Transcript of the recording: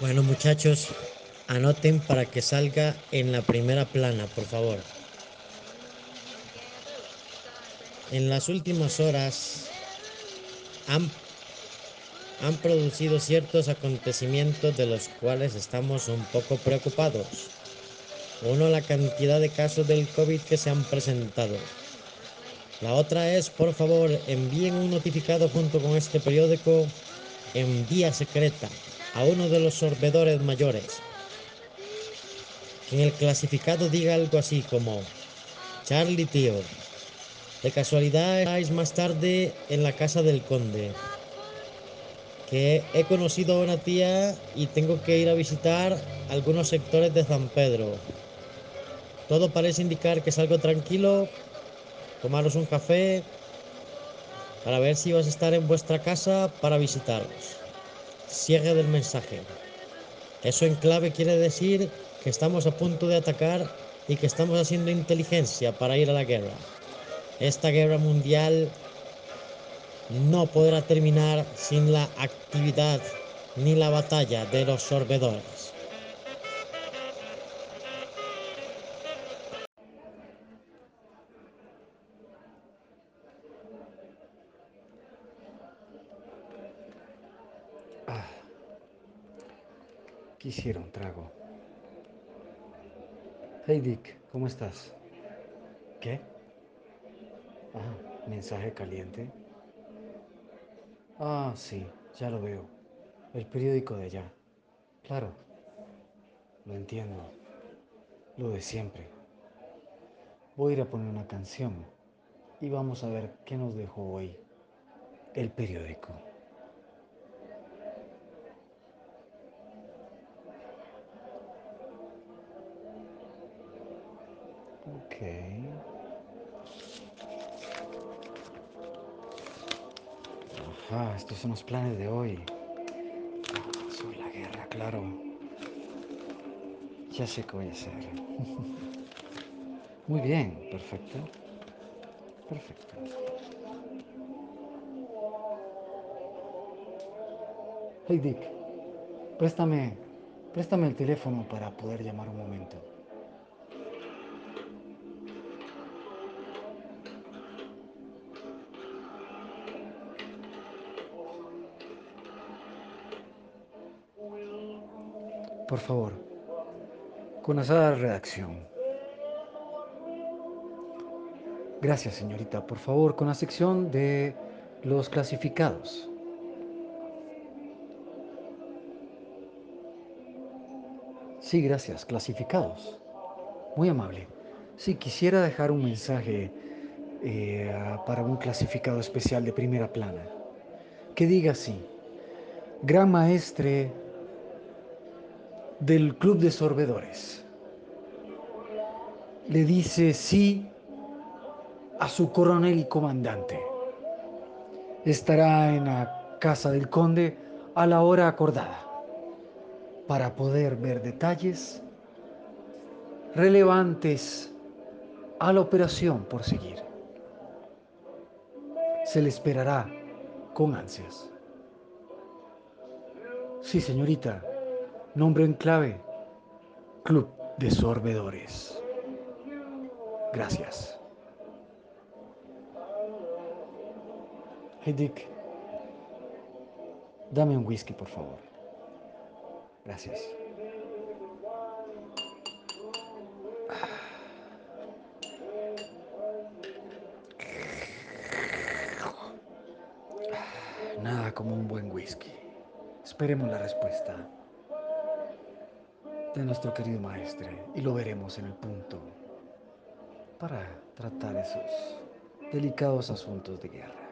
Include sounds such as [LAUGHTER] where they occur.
Bueno muchachos, anoten para que salga en la primera plana, por favor. En las últimas horas han, han producido ciertos acontecimientos de los cuales estamos un poco preocupados. Uno, la cantidad de casos del COVID que se han presentado. La otra es, por favor, envíen un notificado junto con este periódico en vía secreta a uno de los sorbedores mayores. Que en el clasificado diga algo así como, Charlie tío, de casualidad estáis más tarde en la casa del conde. Que he conocido a una tía y tengo que ir a visitar algunos sectores de San Pedro. Todo parece indicar que es algo tranquilo, tomaros un café para ver si vas a estar en vuestra casa para visitaros. Cierre del mensaje. Eso en clave quiere decir que estamos a punto de atacar y que estamos haciendo inteligencia para ir a la guerra. Esta guerra mundial no podrá terminar sin la actividad ni la batalla de los sorbedores. Quisiera un trago. Hey Dick, ¿cómo estás? ¿Qué? Ah, mensaje caliente. Ah, sí, ya lo veo. El periódico de allá. Claro. Lo entiendo. Lo de siempre. Voy a ir a poner una canción y vamos a ver qué nos dejó hoy el periódico. Ajá, estos son los planes de hoy. Ah, sobre la guerra, claro. Ya sé qué voy a hacer. [LAUGHS] Muy bien, perfecto. Perfecto. Hey Dick, préstame, préstame el teléfono para poder llamar un momento. Por favor, con esa redacción. Gracias, señorita. Por favor, con la sección de los clasificados. Sí, gracias. Clasificados. Muy amable. Sí, quisiera dejar un mensaje eh, para un clasificado especial de primera plana. Que diga así. Gran maestre del Club de Sorbedores. Le dice sí a su coronel y comandante. Estará en la casa del conde a la hora acordada para poder ver detalles relevantes a la operación por seguir. Se le esperará con ansias. Sí, señorita, nombre en clave, Club de Sorbedores. Gracias. Hey Dick, dame un whisky, por favor. Gracias. Nada como un buen whisky. Esperemos la respuesta de nuestro querido maestre y lo veremos en el punto para tratar esos delicados asuntos de guerra.